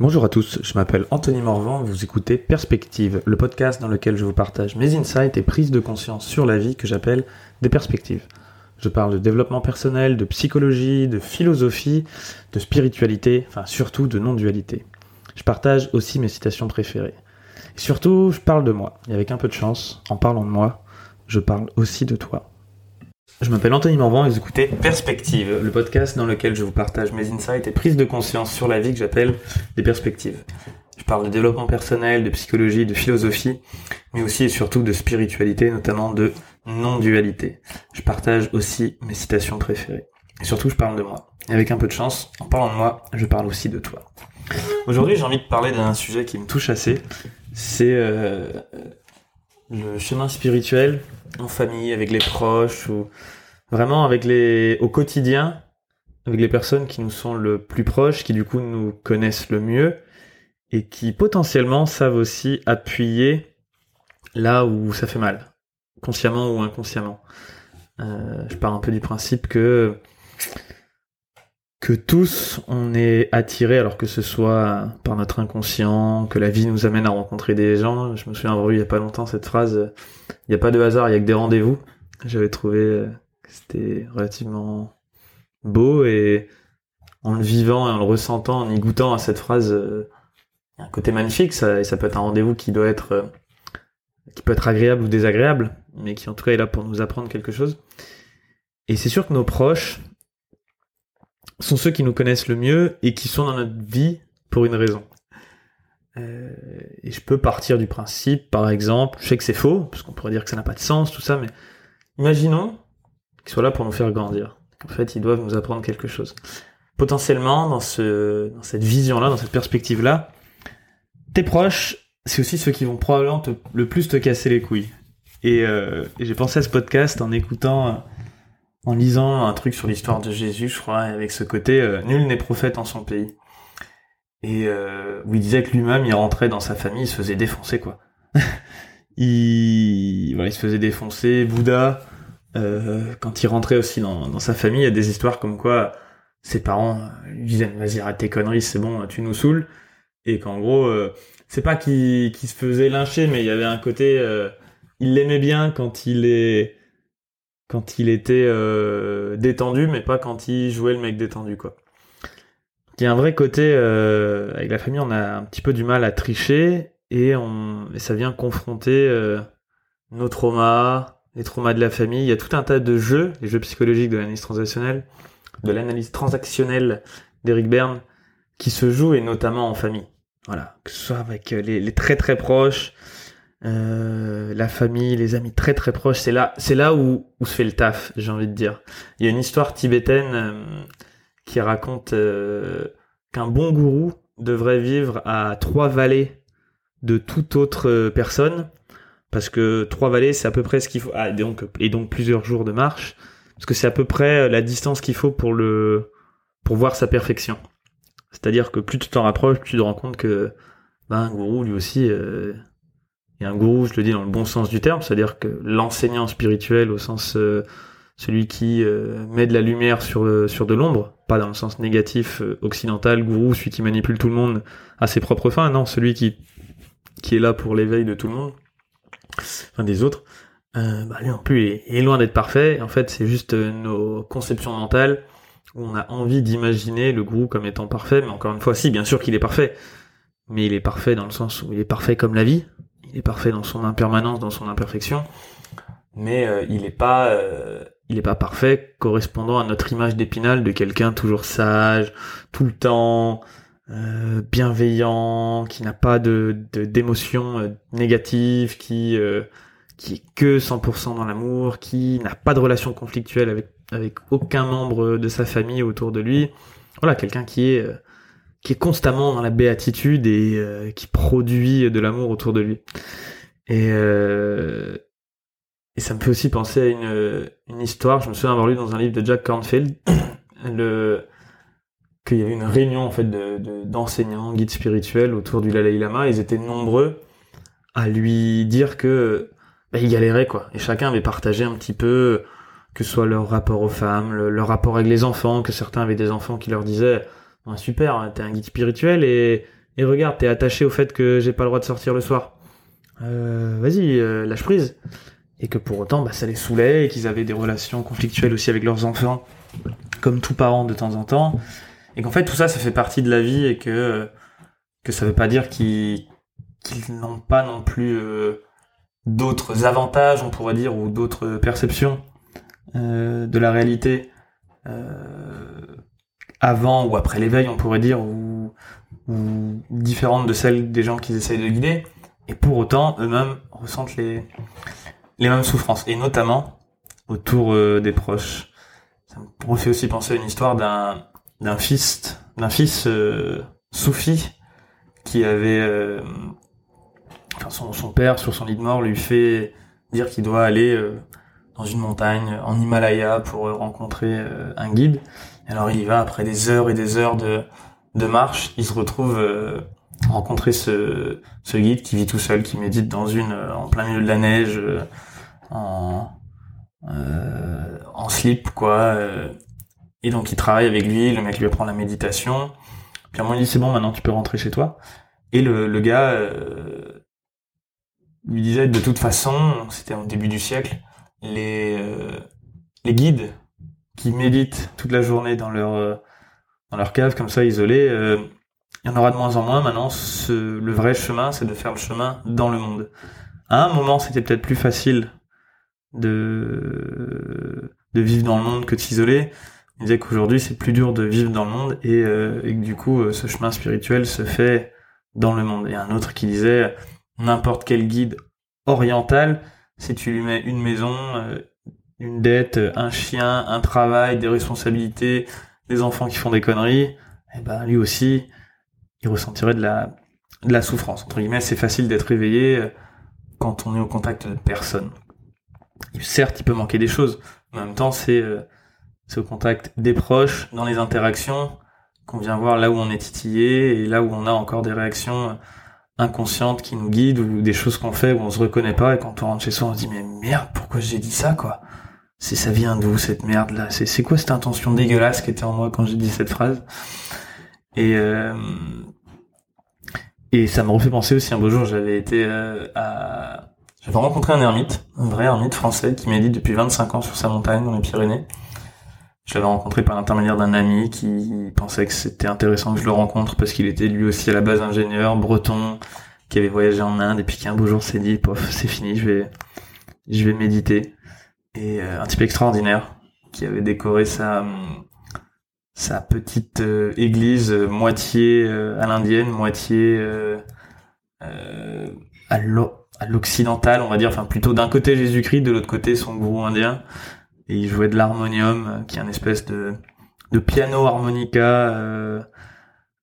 Bonjour à tous, je m'appelle Anthony Morvan, vous écoutez Perspective, le podcast dans lequel je vous partage mes insights et prises de conscience sur la vie que j'appelle des perspectives. Je parle de développement personnel, de psychologie, de philosophie, de spiritualité, enfin surtout de non-dualité. Je partage aussi mes citations préférées. Et surtout, je parle de moi. Et avec un peu de chance, en parlant de moi, je parle aussi de toi. Je m'appelle Anthony Morvan et vous écoutez Perspective, le podcast dans lequel je vous partage mes insights et prises de conscience sur la vie que j'appelle des perspectives. Je parle de développement personnel, de psychologie, de philosophie, mais aussi et surtout de spiritualité, notamment de non-dualité. Je partage aussi mes citations préférées. Et surtout, je parle de moi. Et avec un peu de chance, en parlant de moi, je parle aussi de toi. Aujourd'hui, j'ai envie de parler d'un sujet qui me touche assez. C'est euh, le chemin spirituel en famille, avec les proches, ou vraiment avec les, au quotidien, avec les personnes qui nous sont le plus proches, qui du coup nous connaissent le mieux, et qui potentiellement savent aussi appuyer là où ça fait mal, consciemment ou inconsciemment. Euh, je pars un peu du principe que que tous on est attirés, alors que ce soit par notre inconscient, que la vie nous amène à rencontrer des gens. Je me souviens avoir eu il y a pas longtemps cette phrase il n'y a pas de hasard, il y a que des rendez-vous. J'avais trouvé euh, que c'était relativement beau et en le vivant et en le ressentant, en y goûtant à cette phrase, euh, il y a un côté magnifique. Ça, et ça peut être un rendez-vous qui doit être euh, qui peut être agréable ou désagréable, mais qui en tout cas est là pour nous apprendre quelque chose. Et c'est sûr que nos proches, sont ceux qui nous connaissent le mieux et qui sont dans notre vie pour une raison. Euh, et je peux partir du principe, par exemple, je sais que c'est faux, parce qu'on pourrait dire que ça n'a pas de sens, tout ça, mais imaginons qu'ils soient là pour nous faire grandir. En fait, ils doivent nous apprendre quelque chose. Potentiellement, dans, ce, dans cette vision-là, dans cette perspective-là, tes proches, c'est aussi ceux qui vont probablement le plus te casser les couilles. Et, euh, et j'ai pensé à ce podcast en écoutant en lisant un truc sur l'histoire de Jésus, je crois, avec ce côté euh, nul n'est prophète en son pays. Et euh, où il disait que lui-même, il rentrait dans sa famille, il se faisait défoncer, quoi. il, se faisait défoncer. Bouddha, euh, quand il rentrait aussi dans, sa famille, il y a des histoires comme quoi ses parents lui disaient vas-y arrête tes conneries, c'est bon, tu nous saoules. Et qu'en gros, euh, c'est pas qu'il se faisait lyncher, mais il y avait un côté, euh, il l'aimait bien quand il est quand il était euh, détendu, mais pas quand il jouait le mec détendu, quoi. Il y a un vrai côté, euh, avec la famille, on a un petit peu du mal à tricher, et, ça vient confronter euh, nos traumas, les traumas de la famille. Il y a tout un tas de jeux, les jeux psychologiques de l'analyse transactionnelle, de l'analyse transactionnelle d'Eric Berne, qui se jouent, et notamment en famille. Voilà, que ce soit avec les très très proches, euh, la famille, les amis très très proches, c'est là, c'est là où, où se fait le taf, j'ai envie de dire. Il y a une histoire tibétaine euh, qui raconte euh, qu'un bon gourou devrait vivre à trois vallées de toute autre personne, parce que trois vallées, c'est à peu près ce qu'il faut, ah, donc, et donc plusieurs jours de marche, parce que c'est à peu près la distance qu'il faut pour le, pour voir sa perfection. C'est-à-dire que plus tu t'en rapproches, tu te rends compte que, ben, un gourou, lui aussi, et un gourou, je le dis dans le bon sens du terme, c'est-à-dire que l'enseignant spirituel au sens euh, celui qui euh, met de la lumière sur euh, sur de l'ombre, pas dans le sens négatif occidental, gourou, celui qui manipule tout le monde à ses propres fins, non, celui qui qui est là pour l'éveil de tout le monde, enfin des autres. bah lui en plus est loin d'être parfait. En fait, c'est juste nos conceptions mentales où on a envie d'imaginer le gourou comme étant parfait, mais encore une fois, si, bien sûr qu'il est parfait, mais il est parfait dans le sens où il est parfait comme la vie, il est parfait dans son impermanence, dans son imperfection, mais euh, il n'est pas, euh, il est pas parfait correspondant à notre image d'épinal de quelqu'un toujours sage, tout le temps, euh, bienveillant, qui n'a pas de d'émotions négatives, qui qui est que 100% dans l'amour, qui n'a pas de relation conflictuelle avec avec aucun membre de sa famille autour de lui. Voilà, quelqu'un qui est qui est constamment dans la béatitude et euh, qui produit de l'amour autour de lui. Et, euh, et ça me fait aussi penser à une, une histoire, je me souviens avoir lu dans un livre de Jack Cornfield, le qu'il y avait une réunion en fait de, d'enseignants, guides spirituels autour du Dalai Lama, ils étaient nombreux à lui dire que bah, ils galéraient quoi, et chacun avait partagé un petit peu que ce soit leur rapport aux femmes, leur rapport avec les enfants, que certains avaient des enfants qui leur disaient super, hein, t'es un guide spirituel et, Et regarde, t'es attaché au fait que j'ai pas le droit de sortir le soir. Euh, vas-y, euh, lâche prise. Et que pour autant, bah, ça les saoulait et qu'ils avaient des relations conflictuelles aussi avec leurs enfants, comme tout parent de temps en temps. Et qu'en fait, tout ça, ça fait partie de la vie et que, que ça veut pas dire qu'ils n'ont pas non plus euh, d'autres avantages, on pourrait dire, ou d'autres perceptions euh, de la réalité euh, avant ou après l'éveil, on pourrait dire, ou, ou différentes de celles des gens qu'ils essayent de guider. Et pour autant, eux-mêmes ressentent les, les mêmes souffrances, et notamment autour des proches. Ça me fait aussi penser à une histoire d'un d'un fils d'un fils soufi qui avait son, son, père sur son lit de mort lui fait dire qu'il doit aller euh, dans une montagne en Himalaya pour euh, rencontrer euh, un guide. Alors il y va après des heures et des heures de, marche. Il se retrouve rencontrer ce, guide qui vit tout seul, qui médite dans une en plein milieu de la neige, en en slip quoi. et donc il travaille avec lui. Le mec lui apprend la méditation. Puis à un moment il dit c'est bon maintenant tu peux rentrer chez toi. Et le, gars lui disait de toute façon, c'était au début du siècle, euh, les guides qui méditent toute la journée dans leur, euh, dans leur cave, comme ça, isolés, euh, il y en aura de moins en moins. Maintenant, ce, le vrai chemin, c'est de faire le chemin dans le monde. À un moment, c'était peut-être plus facile de, de vivre dans le monde que de s'isoler. Il disait qu'aujourd'hui, c'est plus dur de vivre dans le monde et, et que du coup, ce chemin spirituel se fait dans le monde. Et un autre qui disait, n'importe quel guide oriental, si tu lui mets une maison, euh, une dette, un chien, un travail, des responsabilités, des enfants qui font des conneries, eh ben lui aussi, il ressentirait de la, de la souffrance. Entre guillemets, c'est facile d'être réveillé euh, quand on est au contact de personne. certes, il peut manquer des choses. En même temps, c'est euh, au contact des proches, dans les interactions, qu'on vient voir là où on est titillé et là où on a encore des réactions inconsciente qui nous guide ou des choses qu'on fait où on se reconnaît pas et quand on rentre chez soi on se dit mais merde pourquoi j'ai dit ça quoi? C'est ça vient d'où cette merde là c'est quoi cette intention dégueulasse qui était en moi quand j'ai dit cette phrase? Et euh, et ça me refait penser aussi un beau jour j'avais été euh, à j'avais rencontré un ermite un vrai ermite français qui médite depuis 25 ans sur sa montagne dans les Pyrénées. Je l'avais rencontré par l'intermédiaire d'un ami qui pensait que c'était intéressant que je le rencontre parce qu'il était lui aussi à la base ingénieur, breton, qui avait voyagé en Inde et puis qui un beau jour s'est dit, pof, c'est fini, je vais, je vais méditer. Et euh, un type extraordinaire qui avait décoré sa, sa petite euh, église euh, moitié à l'indienne, moitié à l'occidental, on va dire, enfin plutôt d'un côté Jésus-Christ, de l'autre côté son gourou indien. Et il jouait de l'harmonium, euh, qui est un espèce de, de piano harmonica euh,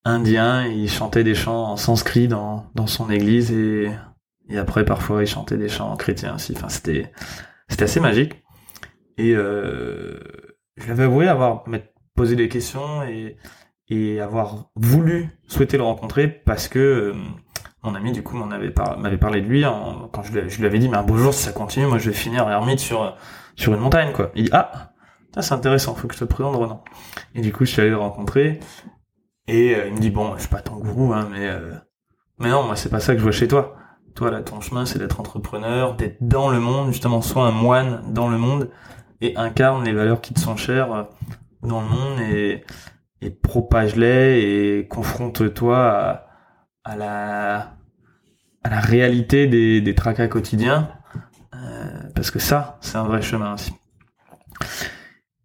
indien, et il chantait des chants en sanskrit dans, dans son église, et, et après parfois il chantait des chants chrétiens aussi. Enfin, c'était c'était assez magique. Et euh, je l'avais avoué avoir posé des questions et, avoir voulu souhaiter le rencontrer parce que euh, mon ami du coup m'en avait m'avait parlé de lui quand je lui, avais dit mais un beau jour si ça continue moi je vais finir ermite sur une montagne, quoi. Il dit, ah, ça c'est intéressant, faut que je te présente Renan. Et du coup, je suis allé le rencontrer, et euh, il me dit, bon, je suis pas ton gourou, hein, mais, euh, mais non, moi c'est pas ça que je vois chez toi. Toi, là, ton chemin, c'est d'être entrepreneur, d'être dans le monde, justement, soit un moine dans le monde, et incarne les valeurs qui te sont chères euh, dans le monde, et, propage-les, et confronte-toi à, la, réalité des, tracas quotidiens, parce que ça, c'est un vrai chemin aussi.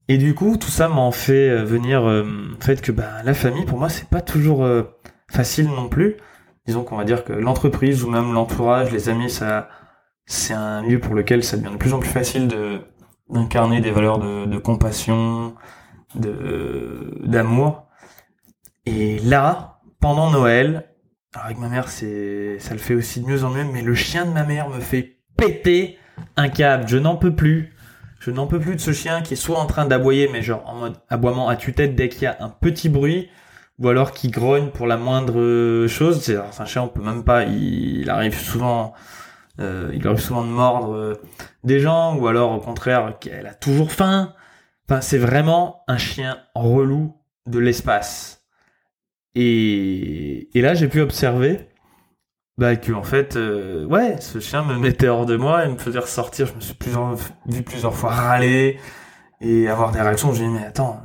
Et du coup, tout ça m'en fait euh, venir euh, fait que bah, la famille, pour moi, c'est pas toujours euh, facile non plus. Disons qu'on va dire que l'entreprise ou même l'entourage, les amis, ça, c'est un lieu pour lequel ça devient de plus en plus facile de d'incarner des valeurs de, compassion, de d'amour. Et là, pendant Noël, avec ma mère, c'est ça le fait aussi de mieux en mieux, mais le chien de ma mère me fait péter un câble, je n'en peux plus. Je n'en peux plus de ce chien qui est soit en train d'aboyer, mais genre en mode aboiement à tue-tête dès qu'il y a un petit bruit, ou alors qui grogne pour la moindre chose. C'est un chien, on peut même pas. Il, arrive souvent, euh, il arrive souvent de mordre euh, des gens, ou alors au contraire, qu'elle a toujours faim. Enfin, c'est vraiment un chien relou de l'espace. Et, et là, j'ai pu observer bah, que en fait, euh, ouais, ce chien me mettait hors de moi et me faisait ressortir. Je me suis plusieurs, vu plusieurs fois râler et avoir des réactions. J'ai dit mais attends,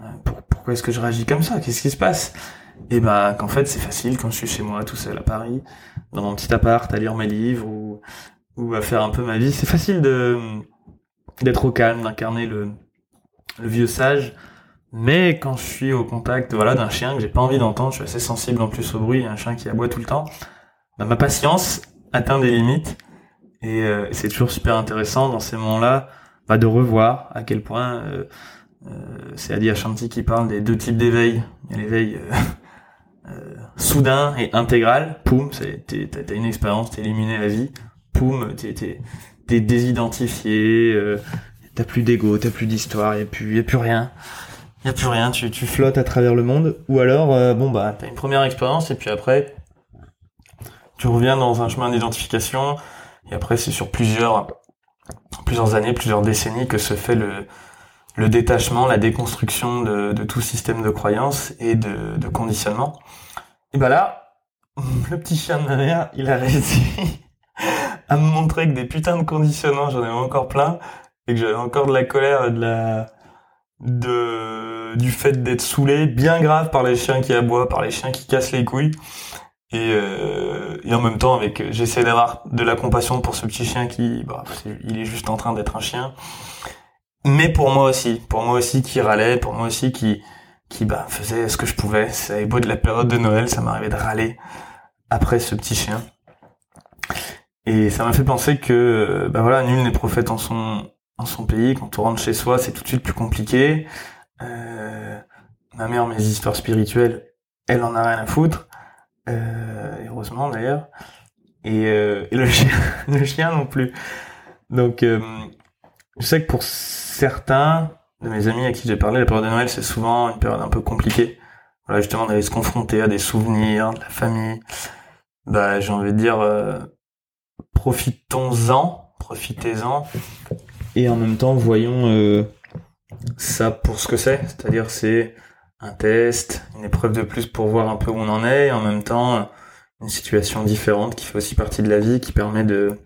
pourquoi est-ce que je réagis comme ça? Qu'est-ce qui se passe? Et bah qu'en fait c'est facile quand je suis chez moi tout seul à Paris, dans mon petit appart, à lire mes livres ou à faire un peu ma vie. C'est facile de d'être au calme, d'incarner le le vieux sage. Mais quand je suis au contact voilà d'un chien que j'ai pas envie d'entendre, je suis assez sensible en plus au bruit, un chien qui aboie tout le temps bah, ma patience atteint des limites et euh, c'est toujours super intéressant dans ces moments-là bah, de revoir à quel point euh, c'est Adi Ashanti qui parle des deux types d'éveil. Il y a l'éveil soudain et intégral. Poum, t'as une expérience, t'es éliminé la vie. Poum, t'es t'es désidentifié. t'as plus d'ego, t'as plus d'histoire, y a plus y a plus rien. Y a plus rien. Tu tu flottes à travers le monde. Ou alors bon bah t'as une première expérience et puis après tu reviens dans un chemin d'identification et après c'est sur plusieurs plusieurs années, plusieurs décennies que se fait le le détachement, la déconstruction de, tout système de croyance et de, de conditionnement. Et ben là, le petit chien de ma mère, il a réussi à me montrer que des putains de conditionnements, j'en avais encore plein, et que j'avais encore de la colère et de la de du fait d'être saoulé, bien grave par les chiens qui aboient, par les chiens qui cassent les couilles. Et, euh, en même temps, avec j'essaie d'avoir de la compassion pour ce petit chien qui, bah, il est juste en train d'être un chien. Mais pour moi aussi, pour moi aussi qui râlait, pour moi aussi qui, qui bah, faisait ce que je pouvais. Avait beau de la période de Noël, ça m'arrivait de râler après ce petit chien. Et ça m'a fait penser que, bah voilà, nul n'est prophète en son, en son pays. Quand on rentre chez soi, c'est tout de suite plus compliqué. Euh, ma mère, mes histoires spirituelles, elle en a rien à foutre. Euh, heureusement d'ailleurs. Et, euh, et, le chien, le chien non plus. Donc, euh, je sais que pour certains de mes amis à qui j'ai parlé, la période de Noël, c'est souvent une période un peu compliquée. Voilà, justement, d'aller se confronter à des souvenirs, de la famille. Bah, j'ai envie de dire, euh, profitons-en, profitez-en. Et en même temps, voyons euh, ça pour ce que c'est. C'est-à-dire, c'est un test, une épreuve de plus pour voir un peu où on en est, et en même temps une situation différente qui fait aussi partie de la vie, qui permet de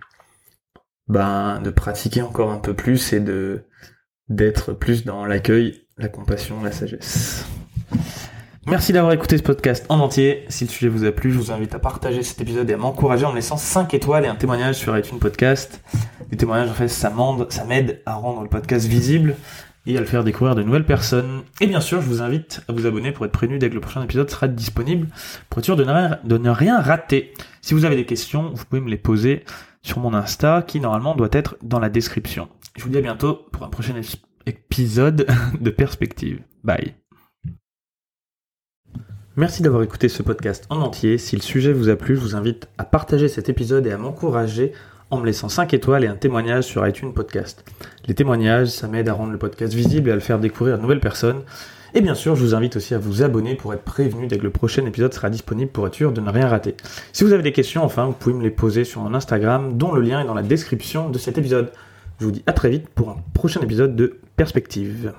ben, de pratiquer encore un peu plus et de d'être plus dans l'accueil, la compassion, la sagesse. Merci d'avoir écouté ce podcast en entier. Si le sujet vous a plu, je vous invite à partager cet épisode et à m'encourager en laissant 5 étoiles et un témoignage sur iTunes Podcast. Les témoignages, en fait, ça m'aide à rendre le podcast visible et à le faire découvrir de nouvelles personnes. Et bien sûr, je vous invite à vous abonner pour être prévenu dès que le prochain épisode sera disponible, pour être sûr de ne rien, de ne rien rater. Si vous avez des questions, vous pouvez me les poser sur mon Insta, qui normalement doit être dans la description. Je vous dis à bientôt pour un prochain épisode de Perspective. Bye. Merci d'avoir écouté ce podcast en entier. Si le sujet vous a plu, je vous invite à partager cet épisode et à m'encourager en me laissant 5 étoiles et un témoignage sur iTunes Podcast. Les témoignages, ça m'aide à rendre le podcast visible et à le faire découvrir à de nouvelles personnes. Et bien sûr, je vous invite aussi à vous abonner pour être prévenu dès que le prochain épisode sera disponible pour être sûr de ne rien rater. Si vous avez des questions, enfin, vous pouvez me les poser sur mon Instagram, dont le lien est dans la description de cet épisode. Je vous dis à très vite pour un prochain épisode de Perspective.